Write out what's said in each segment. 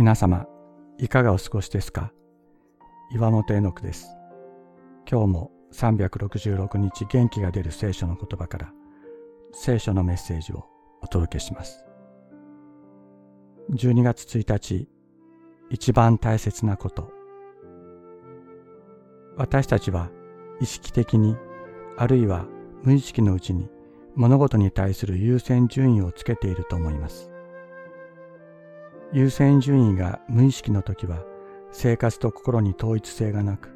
皆様、いかがお過ごしですか？岩本絵の句です。今日も366日元気が出る聖書の言葉から聖書のメッセージをお届けします。12月1日、一番大切なこと。私たちは意識的にあるいは無意識のうちに物事に対する優先順位をつけていると思います。優先順位が無意識の時は生活と心に統一性がなく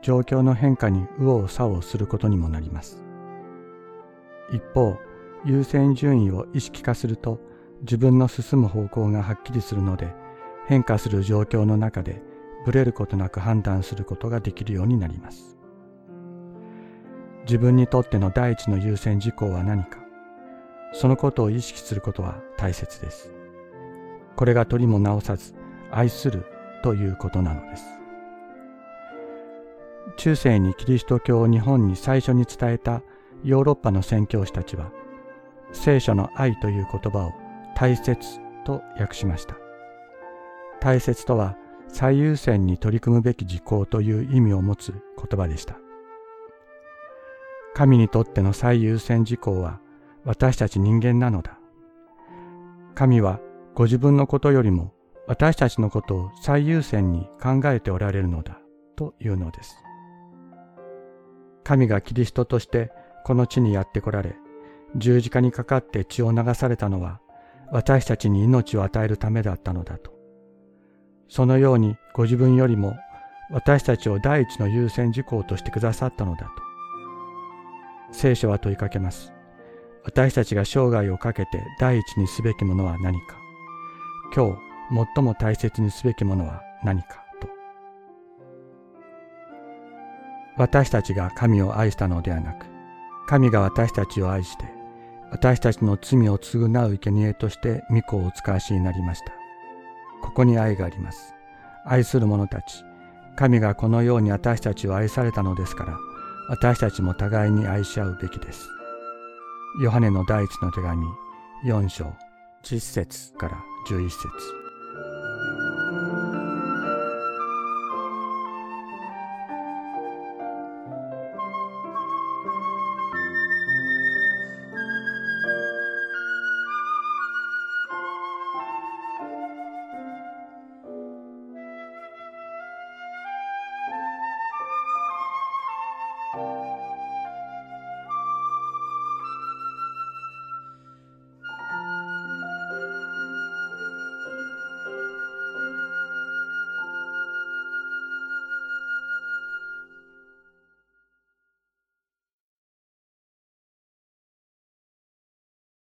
状況の変化に右往左往することにもなります。一方優先順位を意識化すると自分の進む方向がはっきりするので変化する状況の中でブレることなく判断することができるようになります。自分にとっての第一の優先事項は何かそのことを意識することは大切です。これが取りも直さず愛するということなのです。中世にキリスト教を日本に最初に伝えたヨーロッパの宣教師たちは聖書の愛という言葉を大切と訳しました。大切とは最優先に取り組むべき事項という意味を持つ言葉でした。神にとっての最優先事項は私たち人間なのだ。神はご自分のことよりも私たちのことを最優先に考えておられるのだというのです。神がキリストとしてこの地にやって来られ、十字架にかかって血を流されたのは私たちに命を与えるためだったのだと。そのようにご自分よりも私たちを第一の優先事項としてくださったのだと。聖書は問いかけます。私たちが生涯をかけて第一にすべきものは何か今日最も大切にすべきものは何かと。私たちが神を愛したのではなく神が私たちを愛して私たちの罪を償う生贄として御子をお使わしになりました。ここに愛があります。愛する者たち神がこのように私たちを愛されたのですから私たちも互いに愛し合うべきです。ヨハネの第一の手紙4章10節から11節